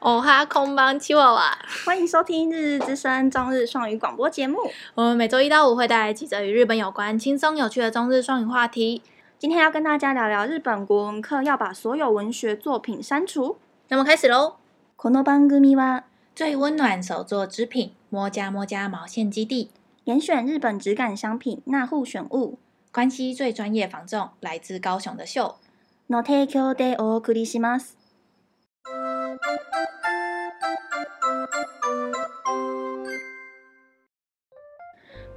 哦哈空邦七娃娃，欢迎收听《日日之声》中日双语广播节目。我们每周一到五会带来几则与日本有关、轻松有趣的中日双语话题。今天要跟大家聊聊日本国文课要把所有文学作品删除。那么开始喽。この番组は最温暖手作织品摸家摸家毛线基地，严选日本质感商品纳户选物，关系最专业防重，来自高雄的秀。の提供でお送りします。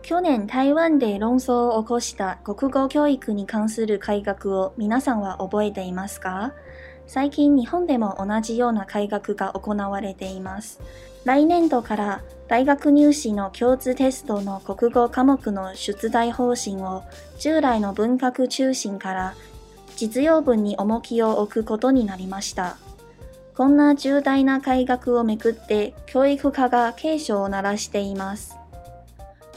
去年台湾で论争を起こした国语教育に関する改革を皆さんは覚えていますか？最近日本でも同じような改革が行われています。来年度から大学入试の共通テストの国语科目の出题方针を従来の文学中心から実用文に重きを置くことになりました。こんな重大な改革をめくって教育科が警钟を鸣らしています。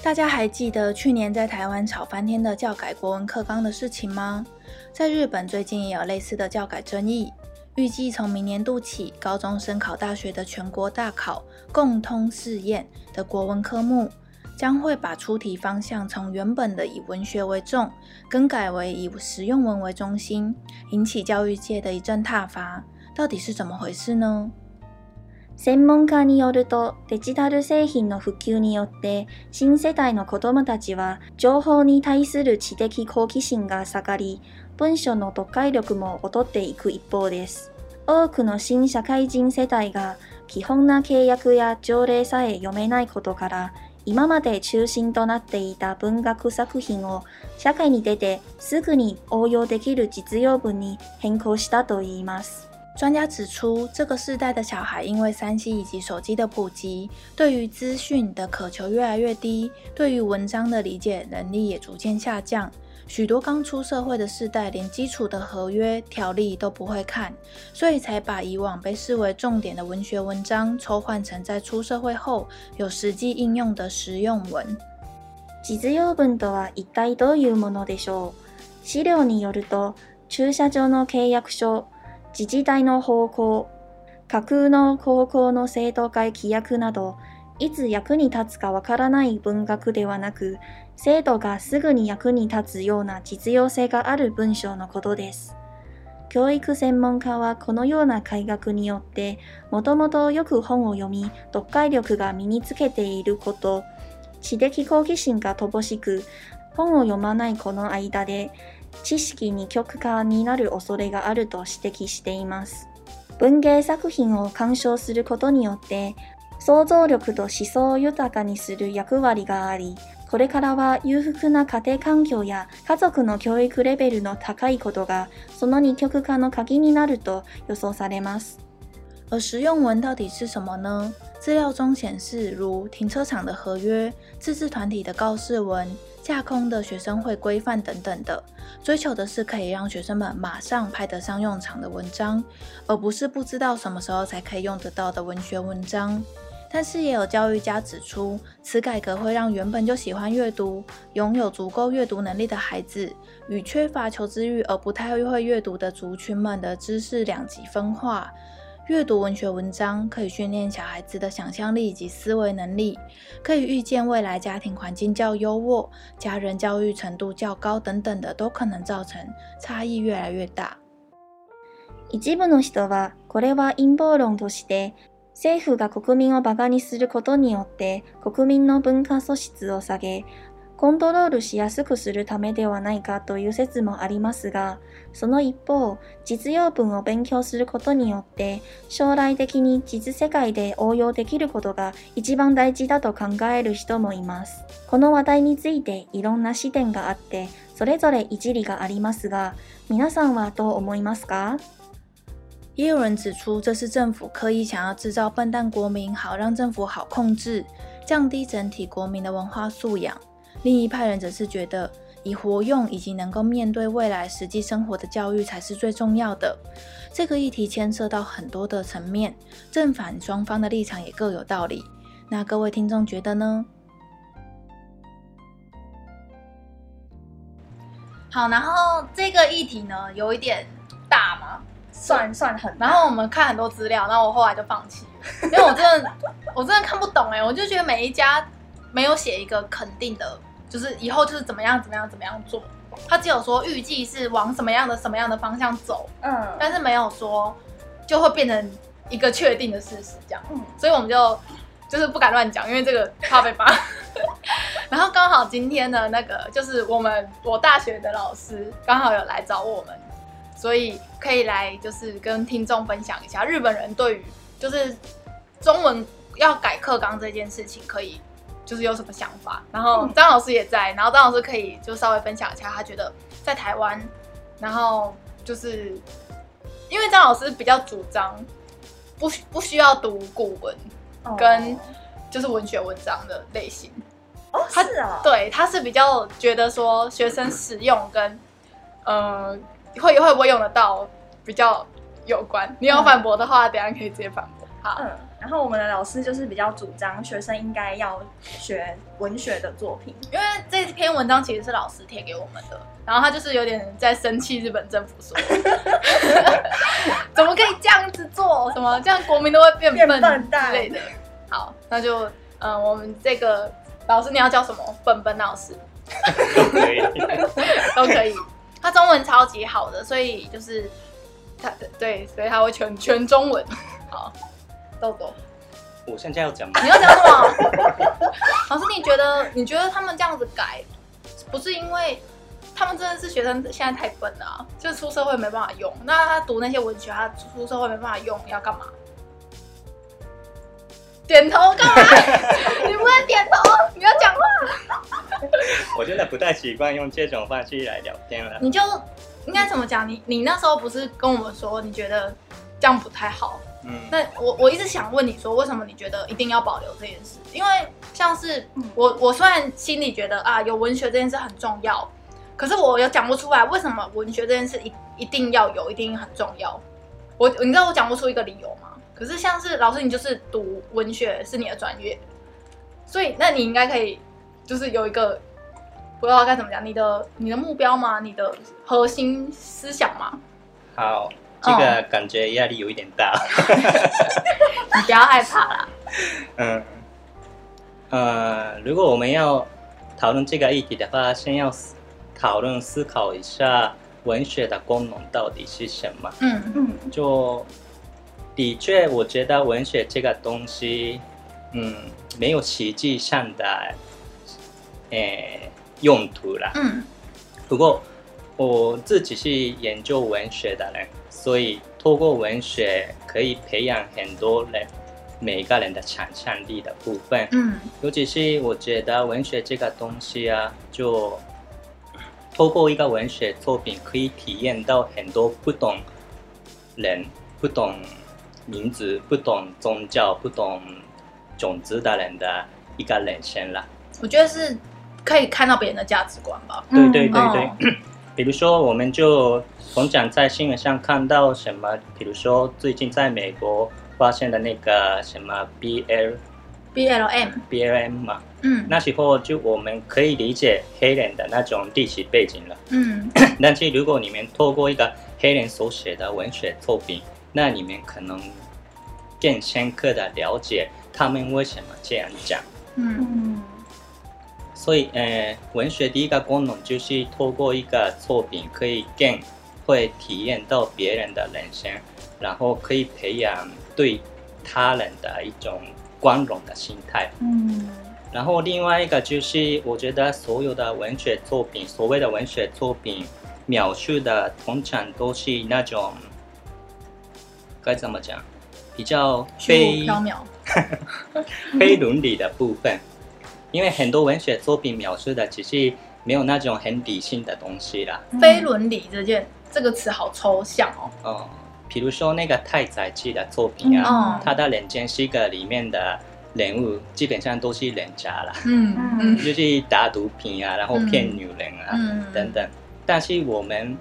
大家还记得去年在台湾吵翻天的教改国文课纲的事情吗？在日本最近也有类似的教改争议。预计从明年度起，高中生考大学的全国大考共通试验的国文科目，将会把出题方向从原本的以文学为重，更改为以实用文为中心，引起教育界的一阵挞伐。到底是怎么回事呢？専门家によると、デジタル制品の普及によって、新世代の子供たちは情报に対する知的好奇心が下がり、文章の読解力も劣っていく一方です。多くの新社会人世代が基本な契约や条例さえ読めないことから、今まで中心となっていた文学作品を社会に出てすぐに応用できる実用文に変更したといいます。专家指出，这个世代的小孩因为 3C 以及手机的普及，对于资讯的渴求越来越低，对于文章的理解能力也逐渐下降。许多刚出社会的世代连基础的合约条例都不会看，所以才把以往被视为重点的文学文章抽换成在出社会后有实际应用的实用文。実用文とは一体どういうものでしょう？资料によると、驻车场の契约书、 自治体の方向、架空の高校の生徒会规约など、いつ役に立つかわからない文学ではなく、制度がすぐに役に立つような実用性がある文章のことです。教育専门家はこのような改革によって、もともとよく本を読み、読解力が身につけていること、知的好奇心が乏しく、本を読まない子の间で、知识二极化になる恐れがあると指摘しています。文芸作品を鉴赏することによって、想像力と思想を豊かにする役割があり、これからは裕福な家庭环境や家族の教育レベルの高いことが、その二极化の键になると予想されます。而实用文到底是什么呢？资料中显示，如停车场的合约、自治团体的告示文、架空的学生会规范等等的，追求的是可以让学生们马上派得上用场的文章，而不是不知道什么时候才可以用得到的文学文章。但是也有教育家指出，此改革会让原本就喜欢阅读、拥有足够阅读能力的孩子，与缺乏求知欲而不太会阅读的族群们的知识两极分化。阅读文学文章可以训练小孩子的想象力以及思维能力，可以预见未来家庭环境较优渥、家人教育程度较高等等的，都可能造成差异越来越大。一部の人はこれは阴谋论として。政府が国民を马鹿にすることによって国民の文化素质を下げ、 コントロールしやすくするためではないかという说もありますが、その一方、実用文を勉强することによって将来的に実世界で応用できることが一番大事だと考える人もいます。この话题についていろんな视点があって、それぞれ一理がありますが、皆さんはどう思いますか？也有人指出，这是政府刻意想要制造笨蛋国民，好让政府好控制，降低整体国民的文化素养。另一派人则是觉得，以活用以及能够面对未来实际生活的教育才是最重要的。这个议题牵涉到很多的层面，正反双方的立场也各有道理。那各位听众觉得呢？好，然后这个议题呢，有一点大吗？算算很，然后我们看很多资料，然后我后来就放弃了，因为我真的我真的看不懂哎，我就觉得每一家没有写一个肯定的，就是以后就是怎么样怎么样怎么样做，他只有说预计是往什么样的什么样的方向走，嗯，但是没有说就会变成一个确定的事实这样，嗯，所以我们就就是不敢乱讲，因为这个怕被骂。然后刚好今天的那个就是我们我大学的老师刚好有来找我们。所以可以来就是跟听众分享一下日本人对于就是中文要改课纲这件事情，可以就是有什么想法。然后张老师也在，然后张老师可以就稍微分享一下，他觉得在台湾，然后就是因为张老师比较主张不不需要读古文跟就是文学文章的类型。哦，他是啊，对，他是比较觉得说学生使用跟呃。会会不会用得到比较有关？你有反驳的话，嗯、等下可以直接反驳。好，嗯，然后我们的老师就是比较主张学生应该要学文学的作品，因为这篇文章其实是老师贴给我们的，然后他就是有点在生气日本政府说，怎么可以这样子做？什么这样国民都会变笨之类的。好，那就嗯，我们这个老师你要叫什么？笨笨老师都可以，都可以。他中文超级好的，所以就是他对，所以他会全全中文。好，豆豆，我现在要讲吗？你要讲什么？老师，你觉得你觉得他们这样子改，不是因为他们真的是学生现在太笨了啊，就出社会没办法用。那他读那些文学，他出社会没办法用，要干嘛？点头干嘛？你不会点头，你要讲话。我真的不太习惯用这种方式来聊天了。你就应该怎么讲？你你那时候不是跟我们说你觉得这样不太好？嗯，那我我一直想问你说，为什么你觉得一定要保留这件事？因为像是我我虽然心里觉得啊，有文学这件事很重要，可是我又讲不出来为什么文学这件事一一定要有，一定很重要。我你知道我讲不出一个理由吗？可是像是老师，你就是读文学是你的专业，所以那你应该可以，就是有一个不知道该怎么讲，你的你的目标吗？你的核心思想吗？好，这个感觉压力有一点大。你不要害怕啦。嗯，呃，如果我们要讨论这个议题的话，先要讨论思考一下文学的功能到底是什么。嗯嗯，就。的确，我觉得文学这个东西，嗯，没有实际上的，诶，用途了。嗯。不过，我自己是研究文学的人，所以透过文学可以培养很多人，每个人的想象力的部分。嗯。尤其是我觉得文学这个东西啊，就透过一个文学作品，可以体验到很多不懂人，不懂。名字不懂宗教、不懂种子的人的一个人生了。我觉得是可以看到别人的价值观吧。对对对对，嗯、比如说，我们就从讲在新闻上看到什么，比如说最近在美国发现的那个什么 B L B L M B L M 嘛，嗯，那时候就我们可以理解黑人的那种历史背景了。嗯，但是如果你们透过一个黑人所写的文学作品，那你们可能更深刻的了解他们为什么这样讲。嗯，所以，呃，文学第一个功能就是透过一个作品，可以更会体验到别人的人生，然后可以培养对他人的一种光荣的心态。嗯，然后另外一个就是，我觉得所有的文学作品，所谓的文学作品，描述的通常都是那种。该怎么讲？比较非非 伦理的部分，因为很多文学作品描述的只是没有那种很理性的东西啦。非伦理这件这个词好抽象哦。哦，比如说那个太宰治的作品啊，嗯、他的《人间失格》里面的人物基本上都是人渣啦。嗯嗯，就是打毒品啊，然后骗女人啊，嗯、等等。但是我们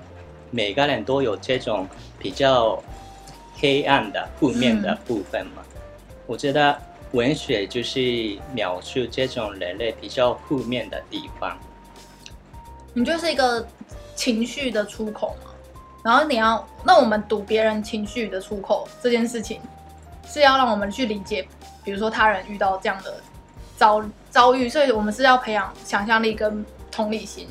每个人都有这种比较。黑暗的、负面的部分嘛，嗯、我觉得文学就是描述这种人类比较负面的地方。你就是一个情绪的出口嘛？然后你要，那我们读别人情绪的出口这件事情，是要让我们去理解，比如说他人遇到这样的遭遭遇，所以我们是要培养想象力跟同理心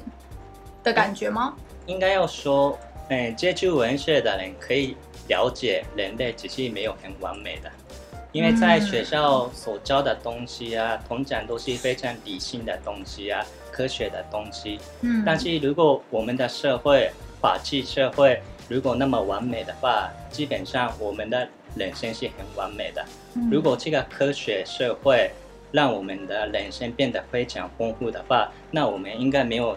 的感觉吗？应该要说，嗯，接触文学的人可以了解人类只是没有很完美的，因为在学校所教的东西啊，嗯、通常都是非常理性的东西啊，科学的东西。嗯，但是如果我们的社会，法治社会如果那么完美的话，基本上我们的人生是很完美的。嗯、如果这个科学社会让我们的人生变得非常丰富的话，那我们应该没有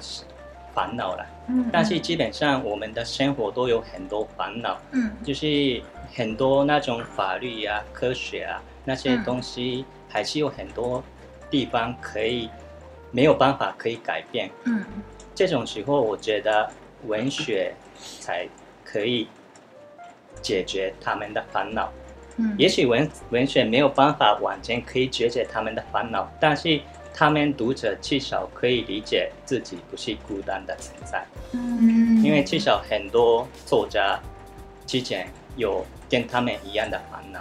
烦恼了。嗯，但是基本上我们的生活都有很多烦恼。嗯，就是很多那种法律啊、科学啊那些东西，还是有很多地方可以没有办法可以改变。嗯，这种时候我觉得。文学才可以解决他们的烦恼。嗯，也许文文学没有办法完全可以解决他们的烦恼，但是他们读者至少可以理解自己不是孤单的存在。嗯，因为至少很多作家之前有跟他们一样的烦恼，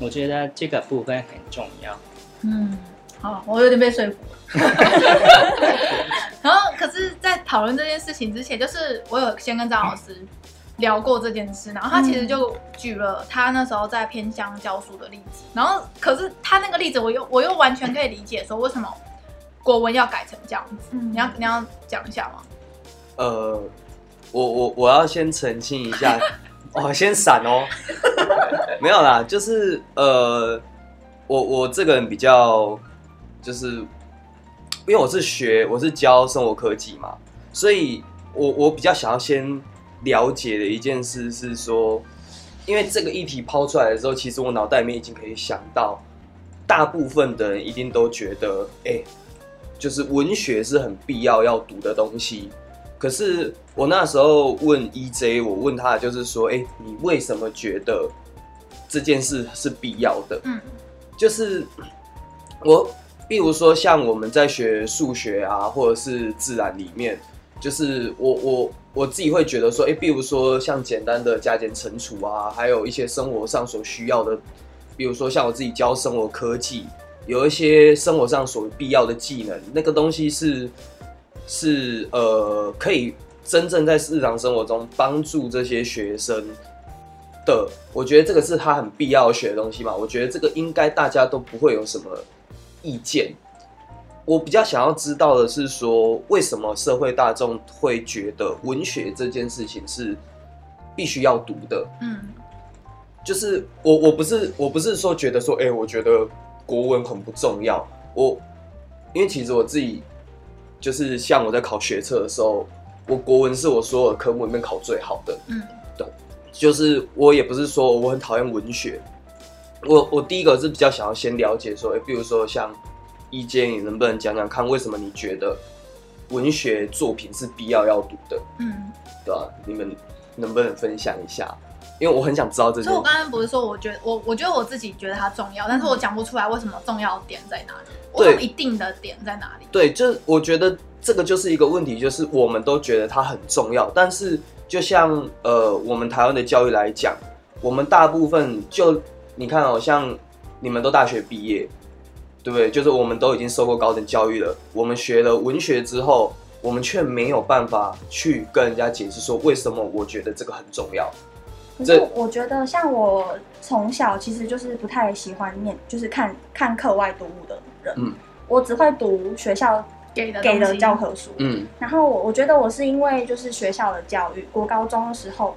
我觉得这个部分很重要。嗯。好，我有点被说服了。然后，可是，在讨论这件事情之前，就是我有先跟张老师聊过这件事，然后他其实就举了他那时候在偏乡教书的例子。然后，可是他那个例子，我又我又完全可以理解，说为什么国文要改成这样子。你要你要讲一下吗？呃，我我我要先澄清一下，哦，先闪哦，没有啦，就是呃，我我这个人比较。就是，因为我是学，我是教生活科技嘛，所以我我比较想要先了解的一件事是说，因为这个议题抛出来的时候，其实我脑袋里面已经可以想到，大部分的人一定都觉得，哎、就是文学是很必要要读的东西。可是我那时候问 EJ，我问他就是说，哎、欸，你为什么觉得这件事是必要的？嗯，就是我。比如说，像我们在学数学啊，或者是自然里面，就是我我我自己会觉得说，哎，比如说像简单的加减乘除啊，还有一些生活上所需要的，比如说像我自己教生活科技，有一些生活上所必要的技能，那个东西是是呃，可以真正在日常生活中帮助这些学生的。我觉得这个是他很必要学的东西嘛。我觉得这个应该大家都不会有什么。意见，我比较想要知道的是说，为什么社会大众会觉得文学这件事情是必须要读的？嗯，就是我我不是我不是说觉得说，哎、欸，我觉得国文很不重要。我因为其实我自己就是像我在考学测的时候，我国文是我所有的科目里面考最好的。嗯，对，就是我也不是说我很讨厌文学。我我第一个是比较想要先了解说，哎，比如说像 EJ，你能不能讲讲看，为什么你觉得文学作品是必要要读的？嗯，对吧、啊？你们能不能分享一下？因为我很想知道这些。所以，我刚刚不是说，我觉得我我觉得我自己觉得它重要，但是我讲不出来为什么重要点在哪里，我有，一定的点在哪里？对，就是我觉得这个就是一个问题，就是我们都觉得它很重要，但是就像呃，我们台湾的教育来讲，我们大部分就。你看哦，像你们都大学毕业，对不对？就是我们都已经受过高等教育了。我们学了文学之后，我们却没有办法去跟人家解释说，为什么我觉得这个很重要。可是我觉得，像我从小其实就是不太喜欢念，就是看看课外读物的人。嗯，我只会读学校给的给的教科书。嗯，然后我我觉得我是因为就是学校的教育，国高中的时候，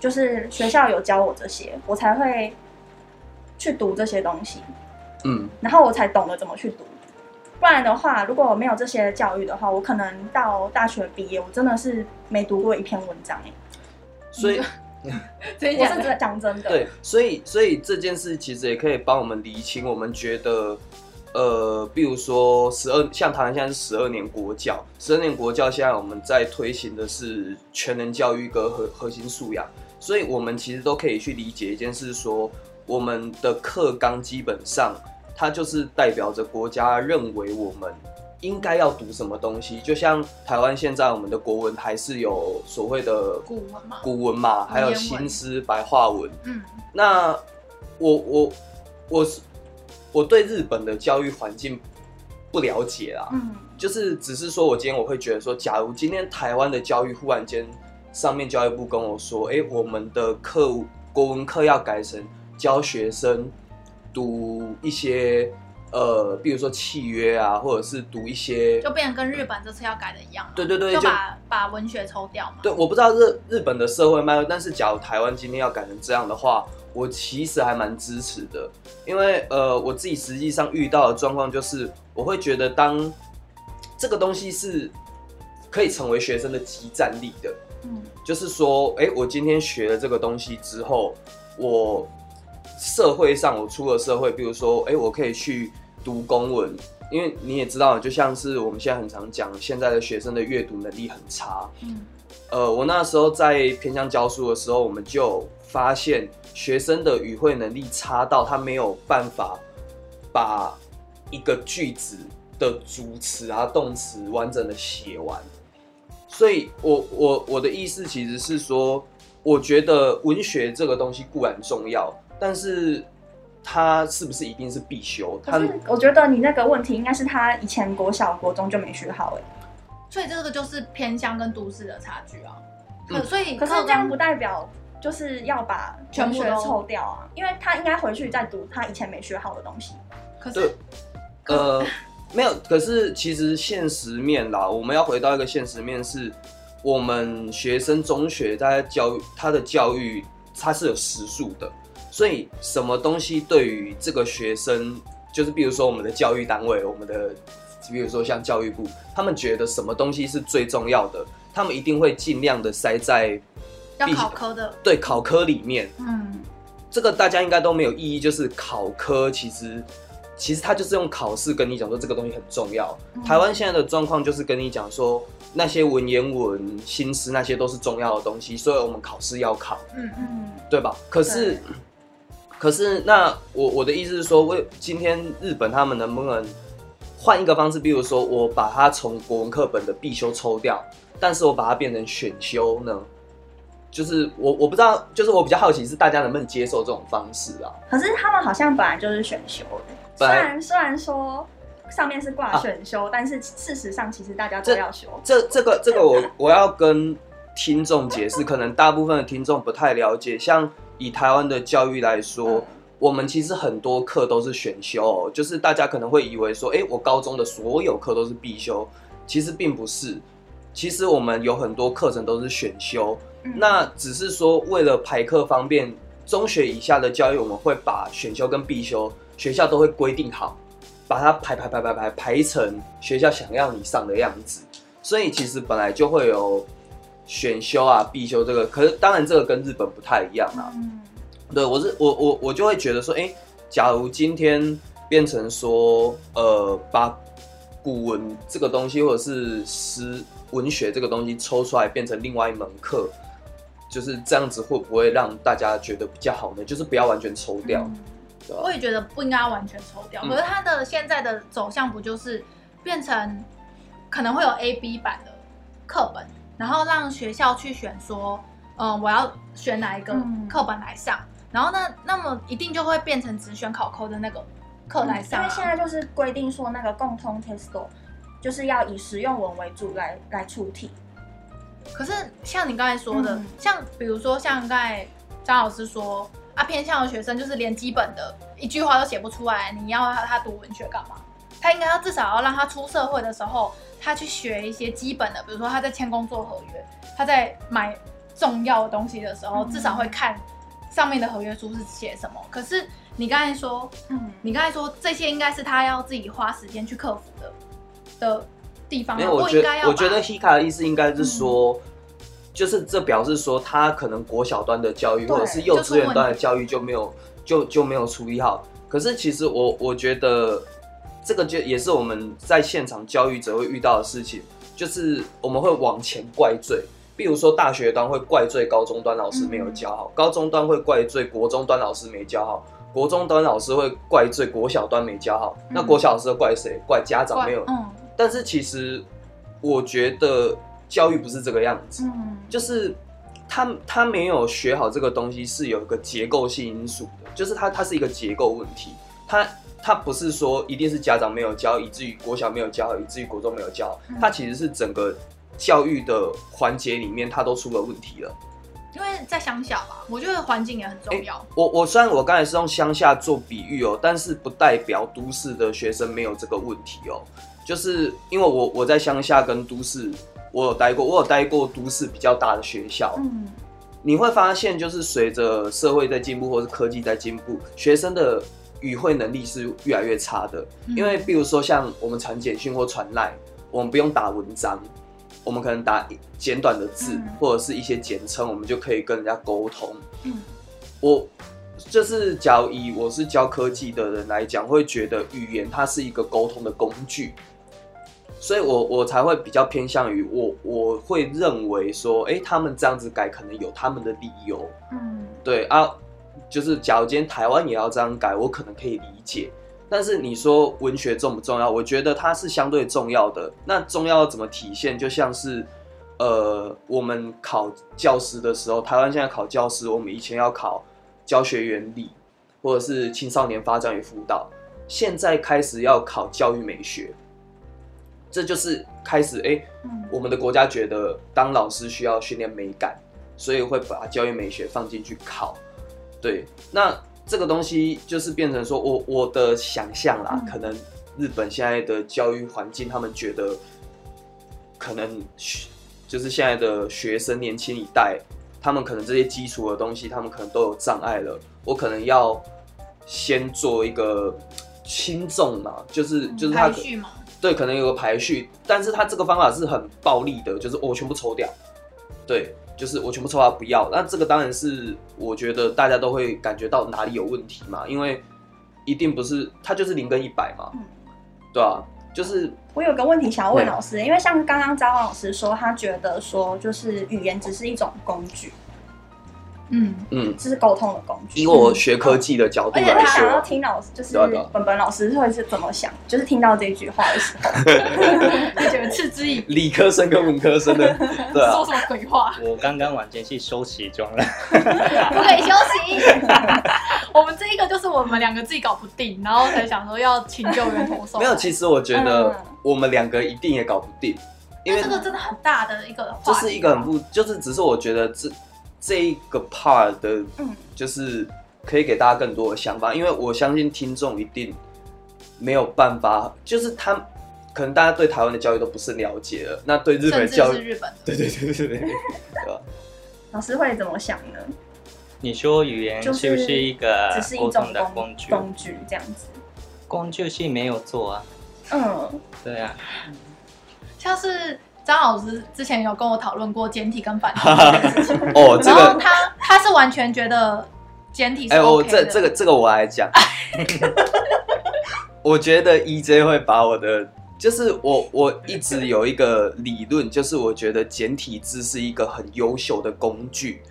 就是学校有教我这些，我才会。去读这些东西，嗯，然后我才懂得怎么去读。不然的话，如果我没有这些教育的话，我可能到大学毕业，我真的是没读过一篇文章。所以，我是讲真的。对，所以，所以这件事其实也可以帮我们理清。我们觉得，呃，比如说十二，像台湾现在是十二年国教，十二年国教现在我们在推行的是全人教育跟核核心素养，所以我们其实都可以去理解一件事说。我们的课纲基本上，它就是代表着国家认为我们应该要读什么东西。就像台湾现在我们的国文还是有所谓的古文嘛，古文嘛，还有新诗、白话文。嗯，那我我我我对日本的教育环境不了解啦。嗯，就是只是说我今天我会觉得说，假如今天台湾的教育忽然间上面教育部跟我说，哎，我们的课国文课要改成教学生读一些。呃，比如说契约啊，或者是读一些，就变成跟日本这次要改的一样。对对对，就把就把文学抽掉嘛。对，我不知道日日本的社会脉络，但是假如台湾今天要改成这样的话，我其实还蛮支持的，因为呃，我自己实际上遇到的状况就是，我会觉得当这个东西是可以成为学生的即战力的，嗯，就是说，哎，我今天学了这个东西之后，我社会上我出了社会，比如说，哎，我可以去。读公文，因为你也知道，就像是我们现在很常讲，现在的学生的阅读能力很差。嗯，呃，我那时候在偏向教书的时候，我们就发现学生的语汇能力差到他没有办法把一个句子的主词啊、动词完整的写完。所以我我我的意思其实是说，我觉得文学这个东西固然重要，但是。他是不是一定是必修？他我觉得你那个问题应该是他以前国小、国中就没学好哎，所以这个就是偏乡跟都市的差距啊。可、嗯、所以可是这样不代表就是要把全部都抽掉啊，因为他应该回去再读他以前没学好的东西。可是，呃，没有。可是其实现实面啦，我们要回到一个现实面，是我们学生中学在教育他的教育，他是有时数的。所以，什么东西对于这个学生，就是比如说我们的教育单位，我们的，比如说像教育部，他们觉得什么东西是最重要的，他们一定会尽量的塞在要考科的，对，考科里面。嗯，这个大家应该都没有异议，就是考科其实其实他就是用考试跟你讲说这个东西很重要。嗯、台湾现在的状况就是跟你讲说那些文言文、新诗那些都是重要的东西，所以我们考试要考。嗯嗯，对吧？可是。可是，那我我的意思是说，为今天日本他们能不能换一个方式？比如说，我把它从国文课本的必修抽掉，但是我把它变成选修呢？就是我我不知道，就是我比较好奇是大家能不能接受这种方式啊？可是他们好像本来就是选修的，虽然虽然说上面是挂选修，啊，但是事实上其实大家都要修。这这，这个这个我我要跟听众解释，可能大部分的听众不太了解，像。以台湾的教育来说，嗯，我们其实很多课都是选修，哦就是大家可能会以为说，哎，我高中的所有课都是必修，其实并不是。其实我们有很多课程都是选修，那只是说为了排课方便，中学以下的教育我们会把选修跟必修学校都会规定好，把它排排排排排排成学校想要你上的样子，所以其实本来就会有。选修啊，必修这个，可是当然这个跟日本不太一样啊。嗯，对，我是我我我就会觉得说，哎、假如今天变成说，呃，把古文这个东西或者是诗文学这个东西抽出来变成另外一门课，就是这样子会不会让大家觉得比较好呢？就是不要完全抽掉。我也觉得不应该完全抽掉，可是它的现在的走向不就是变成可能会有 A、B 版的课本？然后让学校去选说，嗯，我要选哪一个课本来上，嗯、然后呢，那么一定就会变成只选考科的那个课来上、啊嗯。因为现在就是规定说，那个共通 test 就是要以实用文为主来来出题。可是像你刚才说的，嗯、像比如说像刚才张老师说啊，偏向的学生就是连基本的一句话都写不出来，你要他他读文学干嘛？他应该要至少要让他出社会的时候。他去学一些基本的，比如说他在签工作合约，他在买重要的东西的时候，至少会看上面的合约书是写什么。可是你刚才说，嗯，你刚才说这些应该是他要自己花时间去克服的的地方。没有，我觉得我觉得 Hika 的意思应该是说，嗯，就是这表示说他可能国小端的教育或者是幼稚园端的教育就没有就就没有处理好。可是其实我我觉得。这个就也是我们在现场教育者会遇到的事情，就是我们会往前怪罪，比如说大学端会怪罪高中端老师没有教好，高中端会怪罪国中端老师没教好，国中端老师会怪罪国小端没教好，那国小老师怪谁？怪家长没有但是其实我觉得教育不是这个样子，嗯，就是他他没有学好这个东西是有一个结构性因素的，就是它它是一个结构问题，他它不是说一定是家长没有教，以至于国小没有教，以至于国中没有教，它其实是整个教育的环节里面它都出了问题了。因为在乡下吧，我觉得环境也很重要。欸、我我虽然我刚才是用乡下做比喻哦，但是不代表都市的学生没有这个问题哦。就是因为我我在乡下跟都市，我有待过，我有待过都市比较大的学校。嗯，你会发现，就是随着社会在进步，或是科技在进步，学生的语会能力是越来越差的。嗯、因为比如说像我们传简讯或传赖，我们不用打文章。我们可能打简短的字，嗯、或者是一些简称，我们就可以跟人家沟通。嗯，我就是假如以我是教科技的人来讲，会觉得语言它是一个沟通的工具，所以我我才会比较偏向于我我会认为说，哎、欸，他们这样子改可能有他们的理由。嗯，对啊，就是假如今天台湾也要这样改，我可能可以理解。但是你说文学重不重要？我觉得它是相对重要的。那重要怎么体现？就像是，呃，我们考教师的时候，台湾现在考教师，我们以前要考教学原理，或者是青少年发展与辅导，现在开始要考教育美学。这就是开始，哎、欸，我们的国家觉得当老师需要训练美感，所以会把教育美学放进去考。对，那。这个东西就是变成说我我的想象啦，嗯、可能日本现在的教育环境，他们觉得可能就是现在的学生年轻一代，他们可能这些基础的东西，他们可能都有障碍了。我可能要先做一个轻重嘛，就是就是他对，可能有个排序，但是他这个方法是很暴力的，就是我全部抽掉，对。就是我全部抽他不要，那这个当然是我觉得大家都会感觉到哪里有问题嘛，因为一定不是他就是零跟一百嘛，嗯、对啊，就是我有个问题想要问老师，嗯、因为像刚刚张老师说，他觉得说就是语言只是一种工具。嗯嗯，这是沟通的工具。以我学科技的角度来说，而且他想要听老师，就是本本老师会是怎么想，就是听到这句话的时候，就觉得嗤之以鼻。理科生跟文科生的，对啊，说什么鬼话？我刚刚晚间去休息中了，不可以休息。我们这一个就是我们两个自己搞不定，然后才想说要请救援投手。没有，其实我觉得我们两个一定也搞不定，因为这个真的很大的一个，这是一个很不，就是只是我觉得这。这一个 part 的，嗯就是可以给大家更多的想法，因为我相信听众一定没有办法，就是他可能大家对台湾的教育都不是了解了，那对日本教育，日本对对对对对，对吧？老师会怎么想呢？你说语言是不是一个只是一种的工具？工具这样子，工具性没有做啊。嗯，对啊，像是。张老师之前有跟我讨论过简体跟繁体 哦，这个、然后他他是完全觉得简体是 OK 的。哎、欸，我这这个这个我来讲，我觉得 EJ 会把我的，就是我我一直有一个理论，就是我觉得简体字是一个很优秀的工具。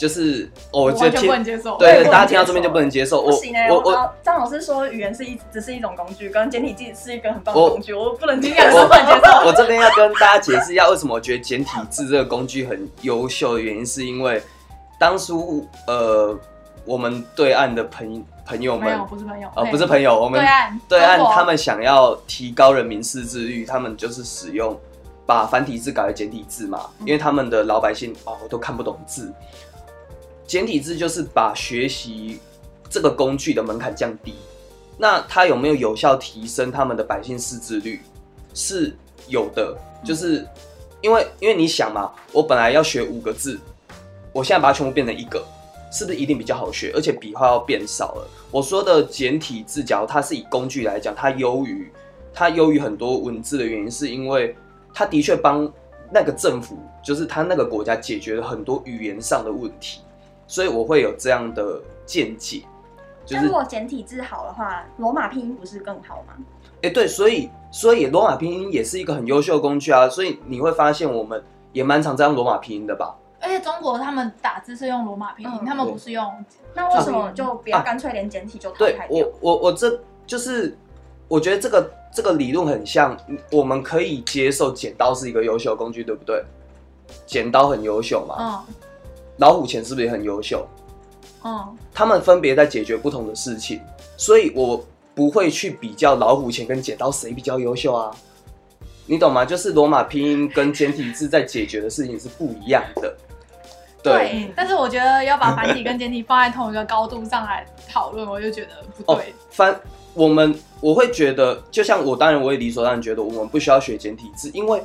就是，我觉得听，对，大家听到这边就不能接受。我我我，张老师说语言是一只是一种工具，跟简体字是一个很棒的工具，我不能听下去，不能接受。我这边要跟大家解释一下，为什么我觉得简体字这个工具很优秀的原因，是因为当初呃，我们对岸的朋朋友们，不是朋友，呃，不是朋友，我们对岸他们想要提高人民识字率，他们就是使用把繁体字改为简体字嘛，因为他们的老百姓哦都看不懂字。简体字就是把学习这个工具的门槛降低，那它有没有有效提升他们的百姓识字率？是有的，就是因为因为你想嘛，我本来要学五个字，我现在把它全部变成一个，是不是一定比较好学？而且笔画要变少了。我说的简体字，假如它是以工具来讲，它优于它优于很多文字的原因，是因为它的确帮那个政府，就是它那个国家解决了很多语言上的问题。所以我会有这样的见解，就是如果简体字好的话，罗马拼音不是更好吗？哎、欸，对，所以所以罗马拼音也是一个很优秀的工具啊。所以你会发现，我们也蛮常这样罗马拼音的吧？而且中国他们打字是用罗马拼音，嗯、他们不是用，那为什么就不要干脆连简体就淘汰掉？对，我我我这就是我觉得这个这个理论很像，我们可以接受剪刀是一个优秀的工具，对不对？剪刀很优秀嘛。嗯。老虎钳是不是也很优秀？嗯。他们分别在解决不同的事情，所以我不会去比较老虎钳跟剪刀谁比较优秀啊。你懂吗？就是罗马拼音跟简体字在解决的事情是不一样的。对，对，但是我觉得要把繁体跟简体放在同一个高度上来讨论，我就觉得不对。繁、哦，我们我会觉得，就像我当然我也理所当然觉得我们不需要学简体字，因为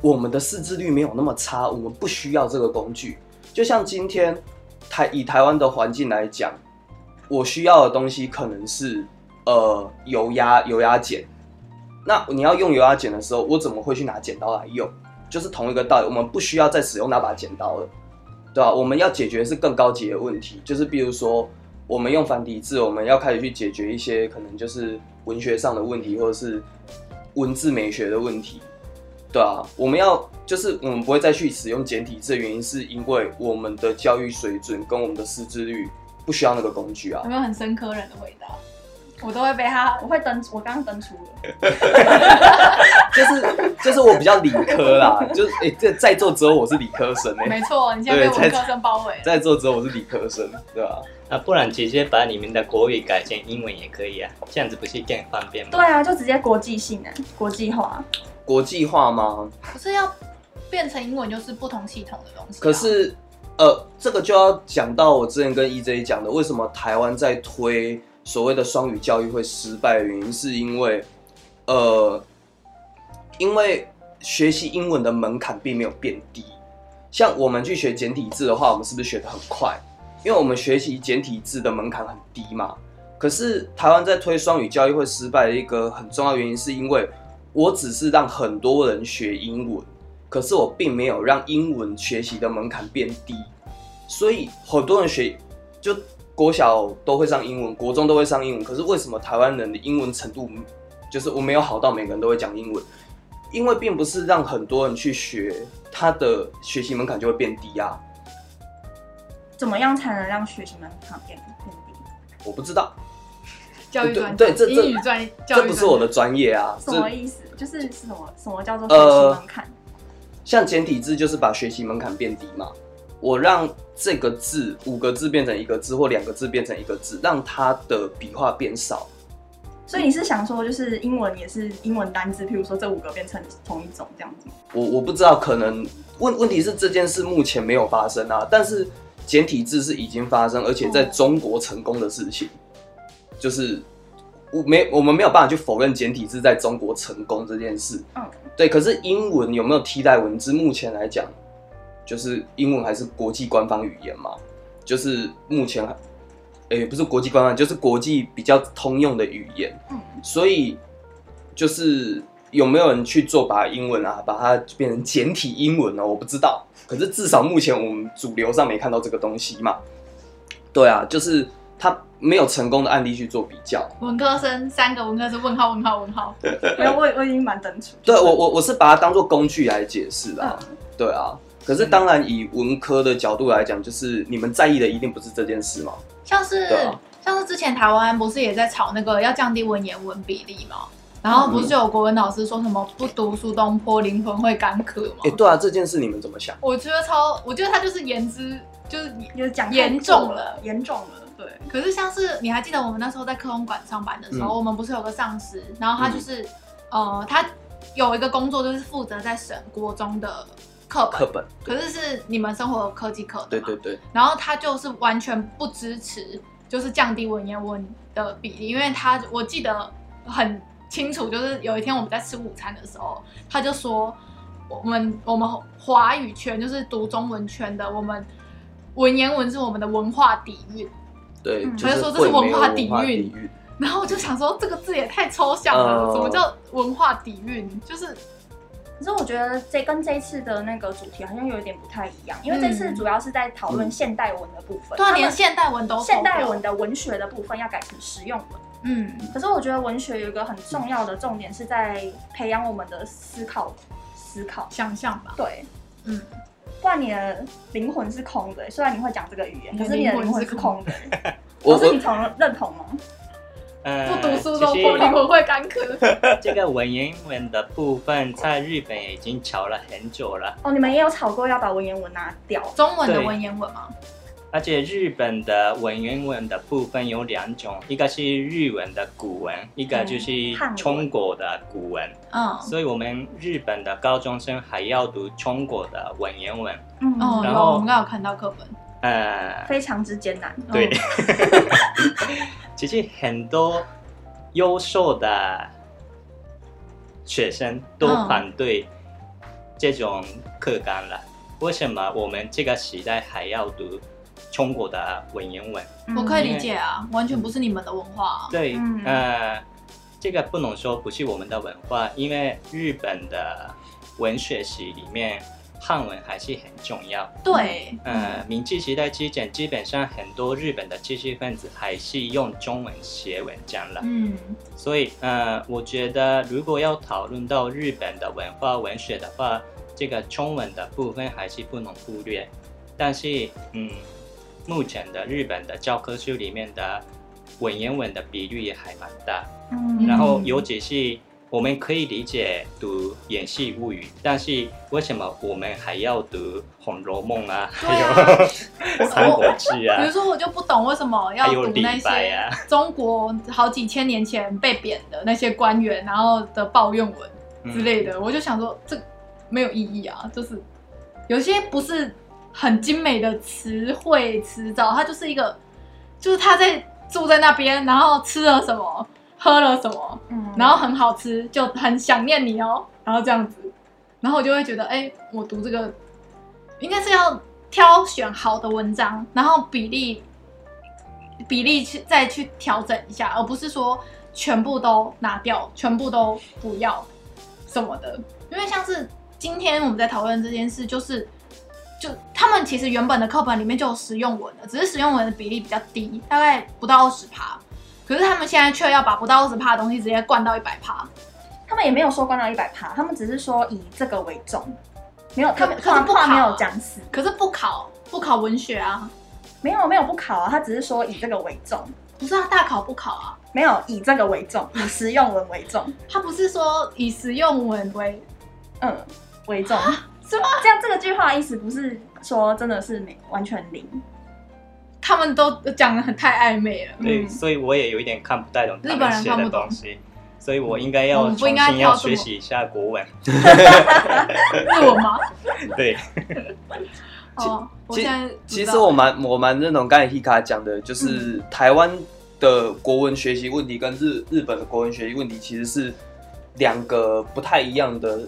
我们的识字率没有那么差，我们不需要这个工具。就像今天台以台湾的环境来讲，我需要的东西可能是呃油压油压剪。那你要用油压剪的时候，我怎么会去拿剪刀来用？就是同一个道理，我们不需要再使用那把剪刀了。对啊，我们要解决的是更高级的问题，就是比如说，我们用繁体字，我们要开始去解决一些可能就是文学上的问题，或者是文字美学的问题。对啊，我们要就是我们不会再去使用简体字的原因，是因为我们的教育水准跟我们的识字率不需要那个工具啊。有没有很深刻人的回答？我都会被他，我会登，我刚刚登出了。就是就是我比较理科啦，就是哎，这、欸、在座只有我是理科生哎、欸。没错，你现在被文科生包围。在座只有我是理科生，对吧？那不然直接把你们的国语改成英文也可以啊，这样子不是更方便吗？对啊，就直接国际性哎，国际化。国际化吗？不是要变成英文，就是不同系统的东西、啊。可是呃，这个就要讲到我之前跟 EJ 讲的，为什么台湾在推。所谓的双语教育会失败的原因，是因为，呃，因为学习英文的门槛并没有变低。像我们去学简体字的话，我们是不是学得很快？因为我们学习简体字的门槛很低嘛。可是台湾在推双语教育会失败的一个很重要原因，是因为我只是让很多人学英文，可是我并没有让英文学习的门槛变低，所以很多人学就。国小都会上英文，国中都会上英文，可是为什么台湾人的英文程度就是我没有好到每个人都会讲英文？因为并不是让很多人去学，他的学习门槛就会变低啊。怎么样才能让学习门槛变变低？我不知道。教育专对，这这英语专这不是我的专业啊。什么意思？就是什么什么叫做学习门槛？呃，像简体字就是把学习门槛变低嘛。我让这个字五个字变成一个字，或两个字变成一个字，让它的笔画变少。所以你是想说，就是英文也是英文单字，譬如说这五个变成同一种这样子吗？我我不知道，可能问问题是这件事目前没有发生啊。但是简体字是已经发生，而且在中国成功的事情，就是我没我们没有办法去否认简体字在中国成功这件事。嗯，对。可是英文有没有替代文字？目前来讲。就是英文还是国际官方语言嘛？就是目前，哎、欸，不是国际官方，就是国际比较通用的语言。嗯，所以就是有没有人去做把英文啊，把它变成简体英文呢？我不知道。可是至少目前我们主流上没看到这个东西嘛。对啊，就是他没有成功的案例去做比较。文科生三个文科生问号问号问号。没有，我我已经蛮登出。对我我我是把它当做工具来解释的。嗯、对啊。可是，当然以文科的角度来讲，就是你们在意的一定不是这件事嘛。像是，啊、像是之前台湾不是也在吵那个要降低文言文比例吗？然后不是有国文老师说什么不读苏东坡灵魂会干渴吗？哎、欸，对啊，这件事你们怎么想？我觉得超，我觉得他就是言之，就是有讲严重了，严重了。对。可是像是你还记得我们那时候在科工馆上班的时候，嗯、我们不是有个上司，然后他就是，嗯、呃，他有一个工作就是负责在省国中的。课本，课本，可是是你们生活科技课的，对对对。然后他就是完全不支持，就是降低文言文的比例，因为他我记得很清楚，就是有一天我们在吃午餐的时候，他就说我们我们华语圈就是读中文圈的，我们文言文是我们的文化底蕴，对，他就说这是文化底蕴。然后我就想说这个字也太抽象了，呃、什么叫文化底蕴？就是。可是我觉得这跟这一次的那个主题好像有一点不太一样，因为这次主要是在讨论现代文的部分，对，连现代文都现代文的文学的部分要改成实用文。嗯，可是我觉得文学有一个很重要的重点是在培养我们的思考、思考、想象吧。对，嗯，不然你的灵魂是空的，虽然你会讲这个语言，可是你的灵魂是空的。我是你从认同吗？呃，不读书都不灵魂会干渴。这个文言文的部分在日本已经吵了很久了。哦，你们也有吵过要把文言文拿掉？中文的文言文吗？而且日本的文言文的部分有两种，一个是日文的古文，一个就是中国的古文。嗯，所以我们日本的高中生还要读中国的文言文。嗯，然后我们刚有看到课本。呃，非常之艰难。对，其实很多优秀的学生都反对这种课纲了。为什么我们这个时代还要读？中国的文言文，我可以理解啊，完全不是你们的文化啊。对，呃，这个不能说不是我们的文化，因为日本的文学史里面汉文还是很重要。对，呃，明治时代之前，基本上很多日本的知识分子还是用中文写文章了。嗯，所以呃，我觉得如果要讨论到日本的文化文学的话，这个中文的部分还是不能忽略。但是，嗯。目前的日本的教科书里面的文言文的比率也还蛮大，嗯，然后尤其是我们可以理解读《演戏物语》，但是为什么我们还要读《红楼梦》啊？还有《三国志》啊？比如说，我就不懂为什么要读那些中国好几千年前被贬的那些官员，然后的抱怨文之类的，嗯、我就想说，这没有意义啊，就是有些不是。很精美的词汇词藻，它就是一个，就是他在住在那边，然后吃了什么，喝了什么，嗯，然后很好吃，就很想念你哦，然后这样子，然后我就会觉得，哎，我读这个应该是要挑选好的文章，然后比例比例去再去调整一下，而不是说全部都拿掉，全部都不要什么的，因为像是今天我们在讨论这件事，就是。就他们其实原本的课本里面就有实用文的，只是实用文的比例比较低，大概不到二十趴。可是他们现在却要把不到二十趴的东西直接灌到一百趴。他们也没有说灌到一百趴，他们只是说以这个为重。没有，他们可是不考没有讲死，可是不考不考文学啊？没有没有不考啊，他只是说以这个为重。不是啊，大考不考啊？没有以这个为重，以实用文为重。他不是说以实用文为嗯为重。是吗？这样这个句话的意思不是说真的是没完全零，他们都讲的很太暧昧了。对，所以我也有一点看不太懂日本人写的东西，所以我应该要重新要学习一下国文。日文吗？对。哦，其实其实我蛮我蛮认同刚才 Hika 讲的，就是台湾的国文学习问题跟日日本的国文学习问题其实是两个不太一样的。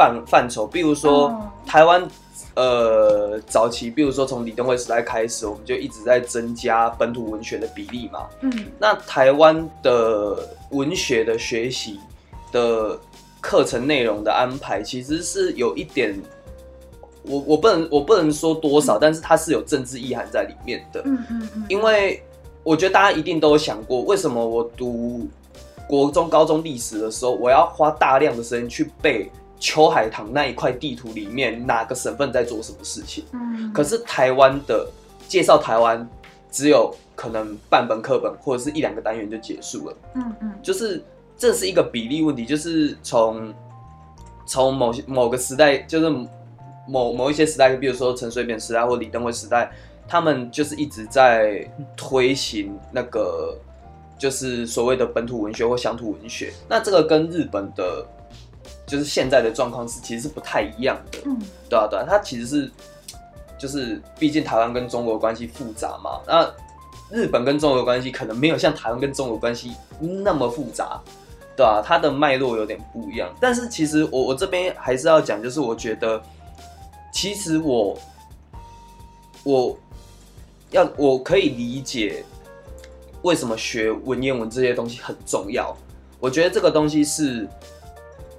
范范畴，比如说台湾，呃，早期，比如说从李登辉时代开始，我们就一直在增加本土文学的比例嘛。嗯，那台湾的文学的学习的课程内容的安排，其实是有一点，我我不能我不能说多少，嗯，但是它是有政治意涵在里面的。嗯嗯嗯，因为我觉得大家一定都有想过，为什么我读国中、高中历史的时候，我要花大量的时间去背。秋海棠那一块地图里面，哪个省份在做什么事情？嗯，可是台湾的介绍台湾，只有可能半本课本或者是一两个单元就结束了。嗯嗯，就是这是一个比例问题，就是从从某些某个时代，就是某某一些时代，比如说陈水扁时代或李登辉时代，他们就是一直在推行那个就是所谓的本土文学或乡土文学。那这个跟日本的。就是现在的状况是，其实是不太一样的。嗯，对啊，对啊，它其实是，就是毕竟台湾跟中国关系复杂嘛。那日本跟中国关系可能没有像台湾跟中国关系那么复杂，对啊，它的脉络有点不一样。但是其实我我这边还是要讲，就是我觉得，其实我我要我可以理解为什么学文言文这些东西很重要。我觉得这个东西是。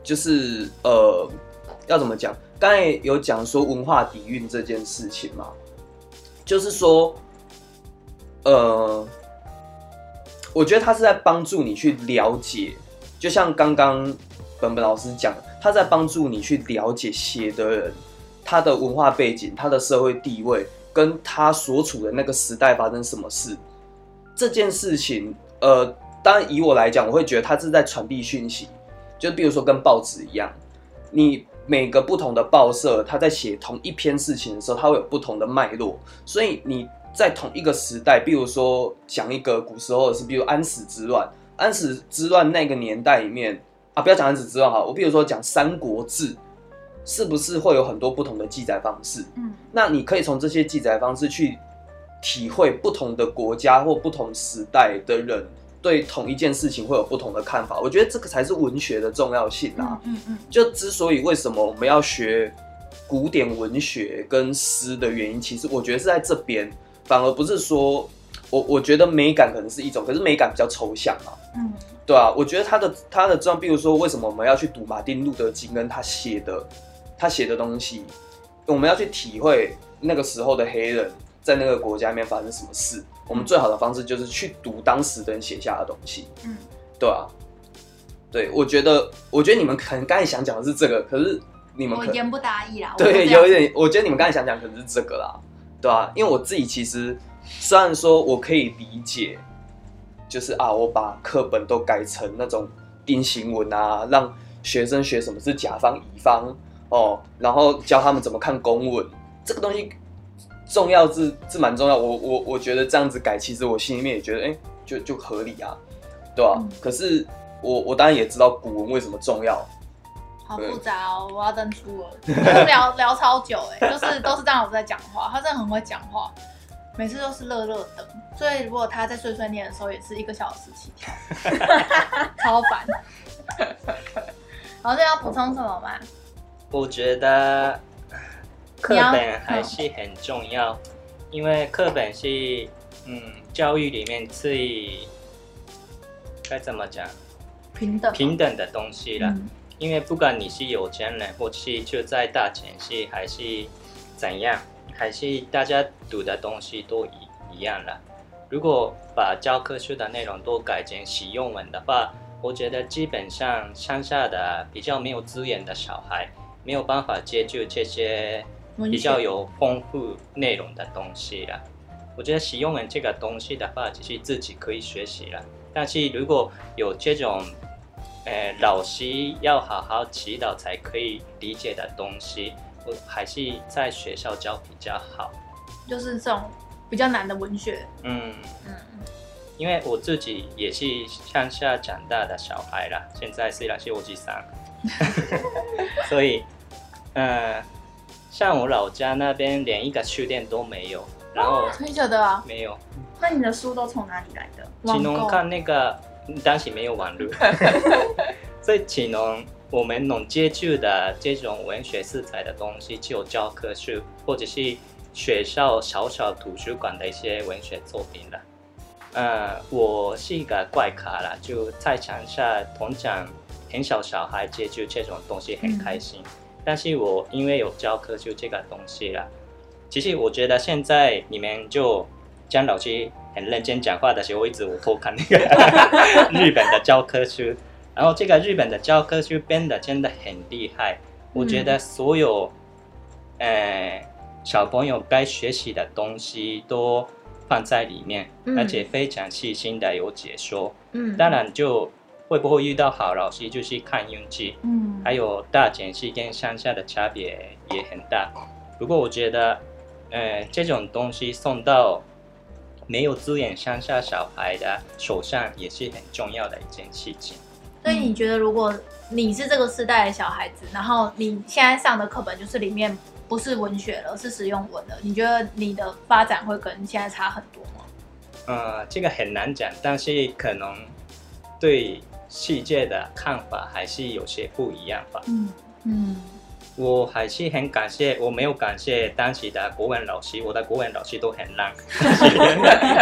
就是呃，要怎么讲？刚才有讲说文化底蕴这件事情嘛，就是说，呃，我觉得他是在帮助你去了解，就像刚刚本本老师讲，他在帮助你去了解写的人他的文化背景、他的社会地位，跟他所处的那个时代发生什么事这件事情，呃。当然以我来讲，我会觉得他是在传递讯息，就比如说跟报纸一样，你每个不同的报社，它在写同一篇事情的时候，它会有不同的脉络，所以你在同一个时代，比如说讲一个古时候的事，比如安史之乱，安史之乱那个年代里面啊，不要讲安史之乱哈，我比如说讲《三国志》，是不是会有很多不同的记载方式？嗯，那你可以从这些记载方式去体会不同的国家或不同时代的人。对同一件事情会有不同的看法，我觉得这个才是文学的重要性啊。嗯嗯，就之所以为什么我们要学古典文学跟诗的原因，其实我觉得是在这边，反而不是说我我觉得美感可能是一种，可是美感比较抽象嘛。嗯，对啊，我觉得他的他的这样，比如说为什么我们要去读马丁路德金跟他写的他写的东西，我们要去体会那个时候的黑人在那个国家里面发生什么事。我们最好的方式就是去读当时的人写下的东西，嗯，对啊，对，我觉得，我觉得你们可能刚才想讲的是这个，可是你们我言不达意啦。对，有一点，我觉得你们刚才想讲可能是这个啦，对啊，因为我自己其实虽然说我可以理解，就是啊，我把课本都改成那种定型文啊，让学生学什么是甲方乙方哦，然后教他们怎么看公文，这个东西。重要是是蛮重要，我我我觉得这样子改，其实我心里面也觉得，哎、欸，就就合理啊，对吧、啊？嗯、可是我我当然也知道古文为什么重要，好复杂哦，我要登出了，聊 聊超久哎，就是都是张老师在讲话，他真的很会讲话，每次都是乐乐的，所以如果他在碎碎念的时候，也是一个小时起跳，超烦。老师要补充什么吗？我觉得。课本还是很重要，因为课本是嗯教育里面最该怎么讲平等平等的东西了。嗯、因为不管你是有钱人，或是就在大城市，还是怎样，还是大家读的东西都一一样了。如果把教科书的内容都改成实用文的话，我觉得基本上乡下的比较没有资源的小孩没有办法接触这些。比较有丰富内容的东西啦，我觉得使用文这个东西的话，只是自己可以学习了。但是如果有这种，呃，老师要好好指导才可以理解的东西，我还是在学校教比较好。就是这种比较难的文学。嗯嗯，因为我自己也是乡下长大的小孩啦，现在虽然是我第三，所以，呃。像我老家那边连一个书店都没有，然后推着的啊，没有。那你的书都从哪里来的？只能看那个，当时没有网络，所以只能我们能接触的这种文学色彩的东西，只有教科书或者是学校小小图书馆的一些文学作品了。呃，我是一个怪咖啦，就在乡下，通常很少小孩接触这种东西，很开心。嗯但是我因为有教科书这个东西啦，其实我觉得现在你们就江老师很认真讲话的时候，我一直我偷看那个 日本的教科书，然后这个日本的教科书编的真的很厉害，我觉得所有，嗯、呃小朋友该学习的东西都放在里面，嗯、而且非常细心的有解说，嗯，当然就。会不会遇到好老师，就是看运气。嗯，还有大城市跟乡下的差别也很大。不过我觉得，呃，这种东西送到没有资源乡下小孩的手上，也是很重要的一件事情。所以你觉得，如果你是这个时代的小孩子，然后你现在上的课本就是里面不是文学了，是实用文的，你觉得你的发展会跟现在差很多吗？呃，这个很难讲，但是可能对。世界的看法还是有些不一样吧。嗯嗯，我还是很感谢，我没有感谢当时的国文老师，我的国文老师都很烂。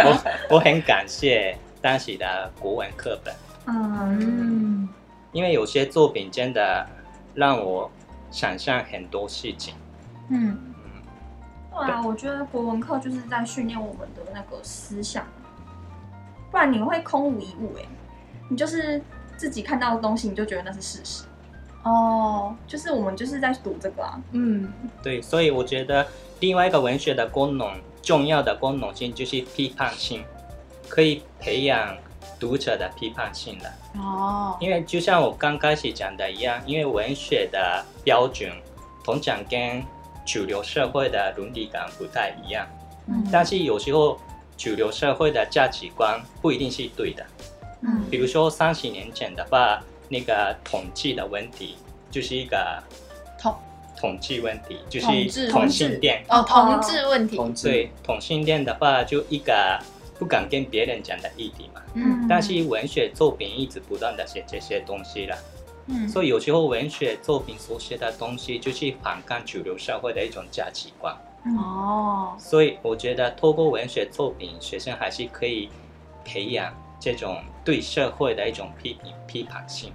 我我很感谢当时的国文课本。嗯，因为有些作品真的让我想象很多事情。嗯嗯，对啊，我觉得国文课就是在训练我们的那个思想，不然你会空无一物哎，你就是。自己看到的东西，你就觉得那是事实哦。就是我们就是在读这个啊。嗯，对，所以我觉得另外一个文学的功能，重要的功能性就是批判性，可以培养读者的批判性的。哦，因为就像我刚开始讲的一样，因为文学的标准通常跟主流社会的伦理感不太一样。嗯，但是有时候主流社会的价值观不一定是对的。嗯，比如说三十年前的话，那个统计的问题就是一个统。统计问题，就是同性恋。哦，同志问题。对，同性恋的话就一个不敢跟别人讲的议题嘛。嗯，但是文学作品一直不断的写这些东西了。嗯，所以有时候文学作品所写的东西就是反抗主流社会的一种价值观。哦，所以我觉得透过文学作品，学生还是可以培养这种对社会的一种批评批判性。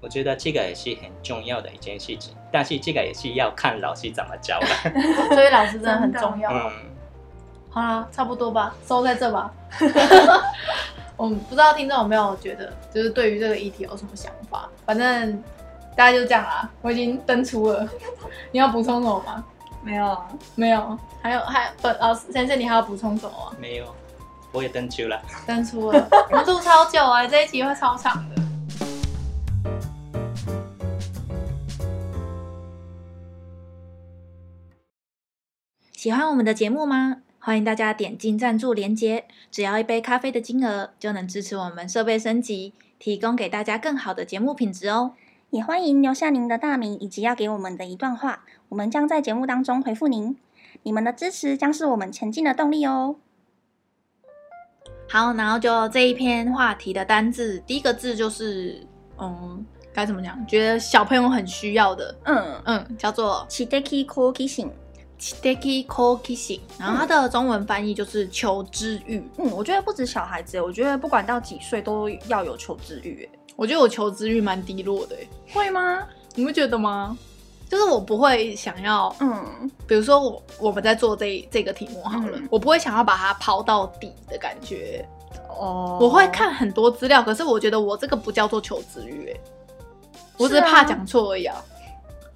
我觉得这个也是很重要的一件事情，但是这个也是要看老师怎么教的。所以老师真的很重要。嗯，好啦，差不多吧，收在这吧。我们不知道听众有没有觉得，就是对于这个议题有什么想法？反正大家就这样啦，我已经登出了。你要补充什么吗？没有啊，没有，还有还本老师先生，你还要补充什么吗？没有，我也登出了，登出了，我们录超久啊，这一集会超长的。喜欢我们的节目吗？欢迎大家点进赞助连结，只要一杯咖啡的金额，就能支持我们设备升级，提供给大家更好的节目品质哦。也欢迎留下您的大名以及要给我们的一段话，我们将在节目当中回复您。你们的支持将是我们前进的动力哦。好，然后就这一篇话题的单字，第一个字就是，嗯，该怎么讲？觉得小朋友很需要的，嗯嗯，叫做知的好奇心，知的好奇心。然后它的中文翻译就是求知欲。嗯，我觉得不止小孩子，我觉得不管到几岁都要有求知欲。我觉得我求知欲蛮低落的，会吗？你们觉得吗？就是我不会想要，嗯，比如说我我们在做这这个题目好了，嗯、我不会想要把它抛到底的感觉。哦，我会看很多资料，可是我觉得我这个不叫做求知欲，哎，我只是怕讲错而已啊。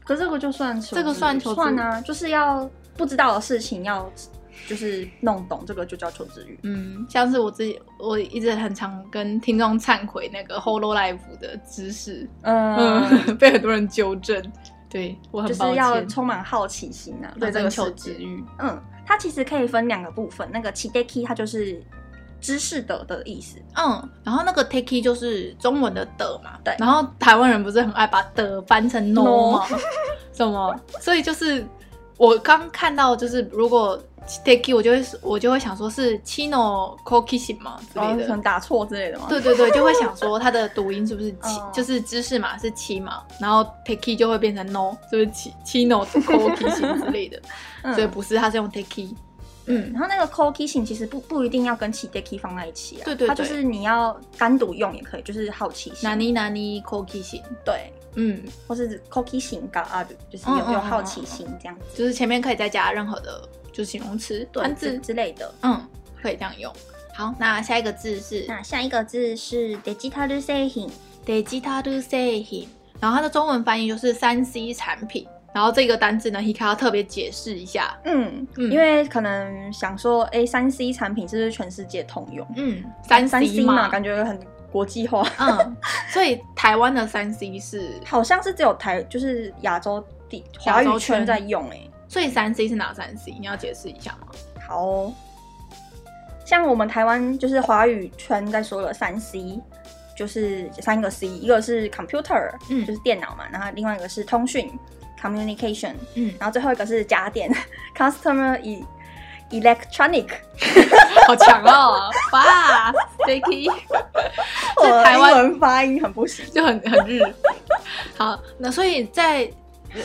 可是这个就算求，这个算求算啊，就是要不知道的事情要。就是弄懂这个就叫求知欲。嗯，像是我自己，我一直很常跟听众忏悔那个 Hololive 的知识，嗯，嗯，被很多人纠正。对，我很。就是要充满好奇心啊，对这个求知欲。嗯，它其实可以分两个部分，那个 chideki 它就是知识的的意思。嗯，然后那个 teki 就是中文的的嘛。对。然后台湾人不是很爱把的翻成 no 吗？什么？所以就是我刚看到，就是如果。Teki 我就会我就会想说是 Chino Kokishi 嘛之类的，可能打错之类的嘛。对对对，就会想说它的读音是不是七，就是知识嘛是七嘛，然后 Teki 就会变成 no，是不是 Chino Kokishi 之类的？所以不是，它是用 Teki。嗯，然后那个 Kokishi 其实不不一定要跟 Chideki 放在一起啊。对对对，它就是你要单独用也可以，就是好奇心。哪里哪里 Kokishi？对，嗯，或是 Kokishi がある，就是有有好奇心这样子，就是前面可以再加任何的。 就是形容词、单字之类的，嗯，可以这样用。好，那下一个字是，那下一个字是デジタル制品，デジタル制品。然后它的中文翻译就是三 C 产品。然后这个单字呢，Hikka 要特别解释一下。嗯，嗯，因为可能想说，哎，三 C 产品是不是全世界通用？嗯，三 C 嘛，感觉很国际化。嗯，所以台湾的三 C 是，好像是只有台，就是亚洲地华语圈在用，哎。 所以三 C 是哪三 C？你要解释一下吗？好哦，像我们台湾就是华语圈在说的三 C，就是三个 C，一个是 computer，嗯，就是电脑嘛，然后另外一个是通讯 communication，嗯，然后最后一个是家电 customer e electronic，好强哦，哇，Sticky，我台湾人发音很不行，就很很日。好，那所以在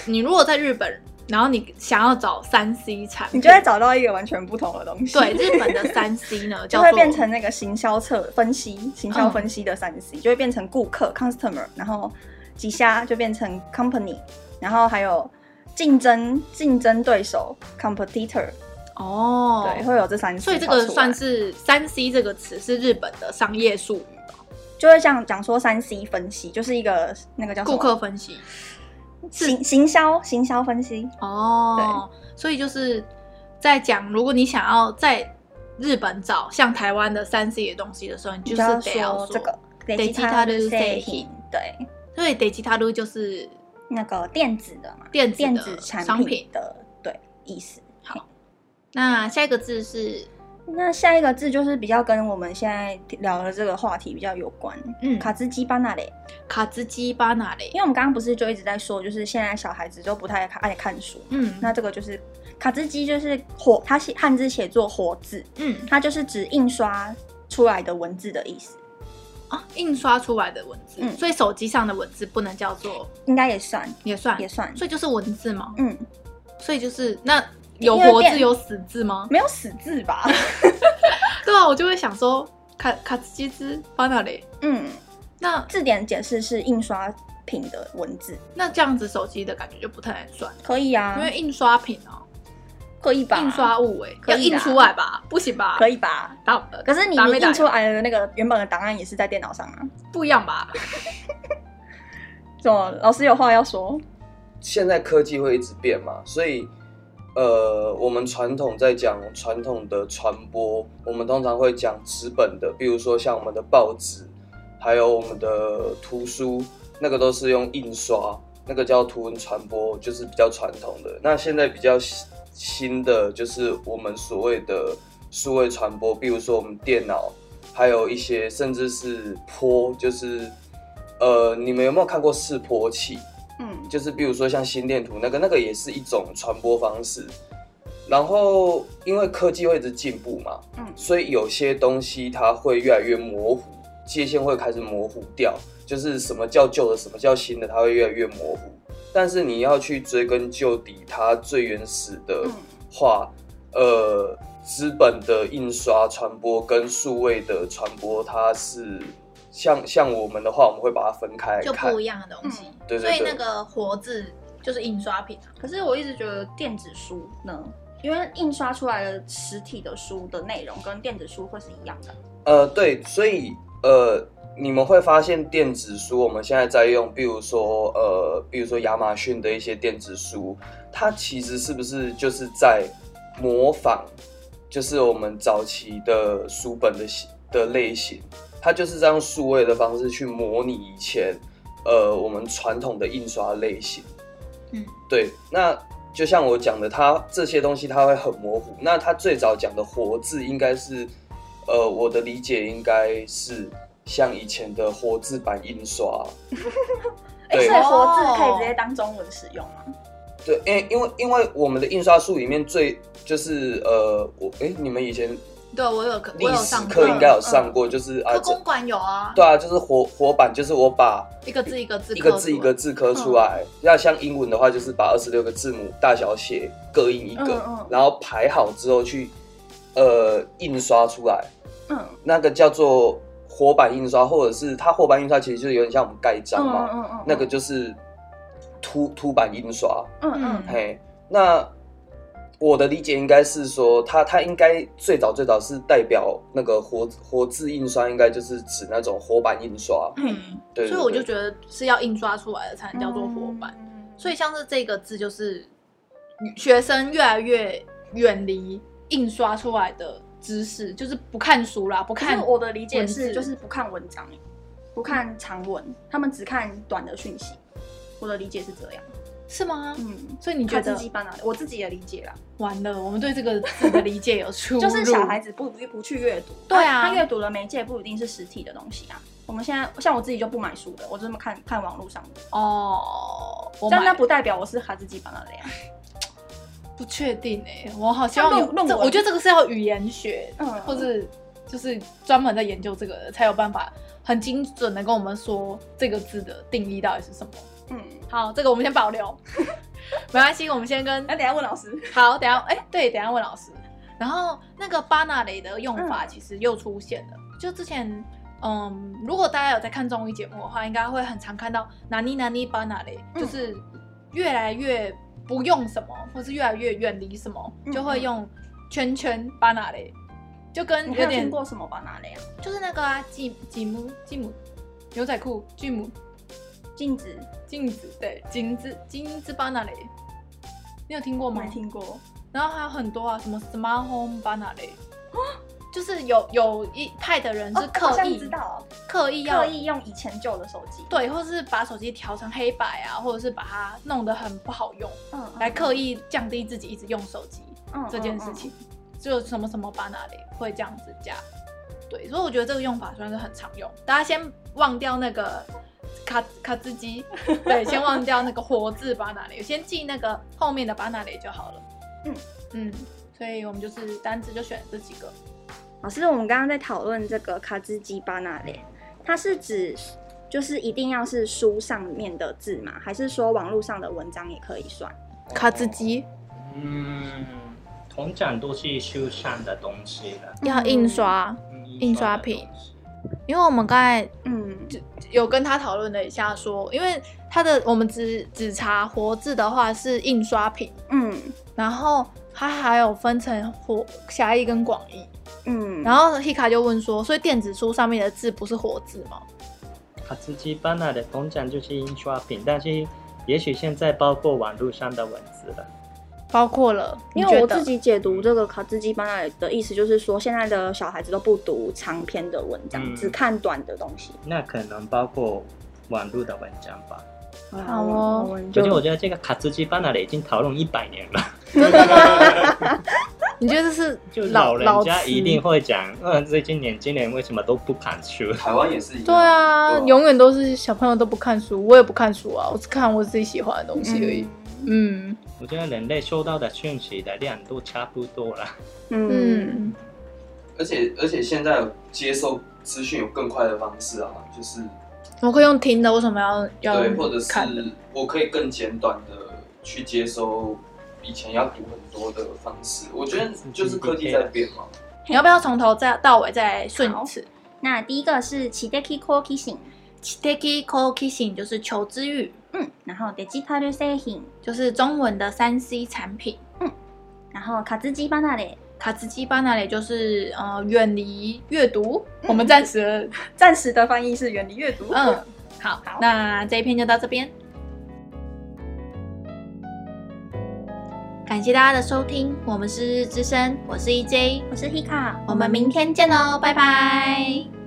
你如果在日本。然后你想要找三 C 产品，你就会找到一个完全不同的东西。对，日本的 三 C 呢，就会变成那个行销策分析、行销分析的三 C，、嗯、就会变成顾客 customer，然后几下就变成 company，然后还有竞争竞争对手 competitor。哦，对，会有这三 C。所以这个算是三 C 这个词是日本的商业术语吗？就会这样讲说三 C 分析就是一个那个叫顾客分析。行行销行销分析哦，对，所以就是在讲，如果你想要在 日本找像台湾的三 C 的东西的时候，你就是得要说这个デジタル制品，对，所以デジタル就是那个电子的嘛，电子电子产品品的对意思。好，那下一个字是。 那下一个字就是比较跟我们现在聊的这个话题比较有关，嗯，卡兹基巴纳雷，卡兹基巴纳雷，因为我们刚刚不是就一直在说，就是现在小孩子都不太爱看书，嗯，那这个就是卡兹基就是活，它写汉字写作活字，嗯，它就是指印刷出来的文字的意思啊，印刷出来的文字，嗯，所以手机上的文字不能叫做，应该也算，也算，也算，所以就是文字嘛？嗯，所以就是那。有活字有死字吗？没有死字吧？对啊，我就会想说，卡卡兹基兹放哪里？嗯，那字典解释是印刷品的文字，那这样子手机的感觉就不太算。可以啊，因为印刷品哦，可以吧？印刷物哎，要印出来吧？不行吧？可以吧？打，可是你你印出来的那个原本的档案也是在电脑上啊，不一样吧？怎么？老师有话要说？现在科技会一直变嘛，所以。呃，我们传统在讲传统的传播，我们通常会讲纸本的，比如说像我们的报纸，还有我们的图书，那个都是用印刷，那个叫图文传播，就是比较传统的。那现在比较新的就是我们所谓的数位传播，比如说我们电脑，还有一些甚至是波，就是呃，你们有没有看过示波器？嗯，就是比如说像心电图那个，那个也是一种传播方式。然后因为科技会一直进步嘛，嗯，所以有些东西它会越来越模糊，界限会开始模糊掉。就是什么叫旧的，什么叫新的，它会越来越模糊。但是你要去追根究底，它最原始的话，嗯、呃，资本的印刷传播跟数位的传播，它是。像像我们的话，我们会把它分开，就不一样的东西。嗯、对，对，对，所以那个活字就是印刷品啊。可是我一直觉得电子书呢，因为印刷出来的实体的书的内容跟电子书会是一样的。呃，对，所以呃，你们会发现电子书我们现在在用，比如说呃，比如说亚马逊的一些电子书，它其实是不是就是在模仿，就是我们早期的书本的的类型？它就是这样数位的方式去模拟以前，呃，我们传统的印刷类型。嗯，对。那就像我讲的，它这些东西它会很模糊。那它最早讲的活字，应该是，呃，我的理解应该是像以前的活字版印刷。对，所以活字可以直接当中文使用吗？对，因为因为因为我们的印刷术里面最就是呃，我哎，你们以前。对，我有课，历史课应该有上过，就是啊，公馆有啊。对啊，就是活活版，就是我把一个字一个字一个字一个字刻出来。要像英文的话，就是把二十六个字母大小写各印一个，然后排好之后去呃印刷出来。嗯，那个叫做活版印刷，或者是它活版印刷，其实就是有点像我们盖章嘛。嗯嗯。那个就是凸凸版印刷。嗯嗯。嘿，那。我的理解应该是说，它它应该最早最早是代表那个活活字印刷，应该就是指那种活版印刷。嗯，对，对，对。所以我就觉得是要印刷出来的才能叫做活版。嗯、所以像是这个字，就是学生越来越远离印刷出来的知识，就是不看书啦，不看。我的理解是，就是不看文章，不看长文，他们只看短的讯息。我的理解是这样。是吗？嗯，所以你觉得我自己的理解啦。完了，我们对这个字的理解有出入。就是小孩子不不去阅读，对啊，他阅读的媒介不一定是实体的东西啊。我们现在像我自己就不买书的，我就这么看看网络上的。哦，但那不代表我是哈兹基巴纳雷啊。不确定哎，我好像有论文，我觉得这个是要语言学，嗯，或者就是专门在研究这个的才有办法很精准的跟我们说这个字的定义到底是什么。嗯，好，这个我们先保留，没关系，我们先跟。那等下问老师。好，等下，哎、欸，对，等下问老师。然后那个巴纳雷的用法其实又出现了，嗯、就之前，嗯，如果大家有在看综艺节目的话，应该会很常看到哪里哪里巴纳雷，就是越来越不用什么，或是越来越远离什么，就会用圈圈巴纳雷，就跟有点。你听过什么巴纳雷啊？就是那个啊，吉吉姆吉姆牛仔裤，吉姆。镜子，镜子，对，金子，金子巴纳雷，你有听过吗？没听过。然后还有很多啊，什么 smart home 巴纳雷，就是有有一派的人是刻意、哦、知道。刻意要刻意用以前旧的手机，对，或是把手机调成黑白啊，或者是把它弄得很不好用，嗯，来刻意降低自己一直用手机、嗯、这件事情，就什么什么巴拿雷会这样子加，对，所以我觉得这个用法算是很常用。大家先忘掉那个卡卡兹基，对，先忘掉那个活字巴拿雷，先记那个后面的巴拿雷就好了。嗯嗯，所以我们就是单字就选这几个。老师，我们刚刚在讨论这个卡兹基巴拿雷，它是指就是一定要是书上面的字吗？还是说网络上的文章也可以算？卡兹基，嗯，通常都是书上的东西了，要印刷，嗯、印刷品。因为我们刚才嗯有跟他讨论了一下说，说因为他的我们只只查活字的话是印刷品，嗯，然后它还有分成活狭义跟广义。嗯，然后 Hika 就问说，所以电子书上面的字不是活字吗？卡兹基巴纳的通常就是印刷品，但是也许现在包括网络上的文字了，包括了。因为我自己解读这个卡兹基巴纳的意思，就是说现在的小孩子都不读长篇的文章，嗯、只看短的东西。那可能包括网络的文章吧。好哦，而且我觉得这个卡兹基巴纳的已经讨论一百年了。真的吗？你觉得这是就老人家一定会讲，嗯，最近年轻人为什么都不看书？台湾也是一样。对啊，永远都是小朋友都不看书，我也不看书啊，我只看我自己喜欢的东西而已。嗯，嗯我觉得人类收到的讯息的量都差不多了。嗯，嗯而且而且现在接受资讯有更快的方式啊，就是我可以用听的，为什么要要对，或者是我可以更简短的去接收。以前要读很多的方式，我觉得就是科技在变嘛。你要不要从头再到尾再顺一次？那第一个是知的好奇心，知的好奇心就是求知欲。嗯，然后デジタル制品就是中文的三 C 产品。嗯，然后卡兹基离れ，卡兹基离れ就是呃远离阅读。嗯、我们暂时暂时的翻译是远离阅读。嗯，好，好，那这一篇就到这边。感谢大家的收听，我们是日日之声，我是 EJ，我是 Hika，我们明天见喽，拜拜。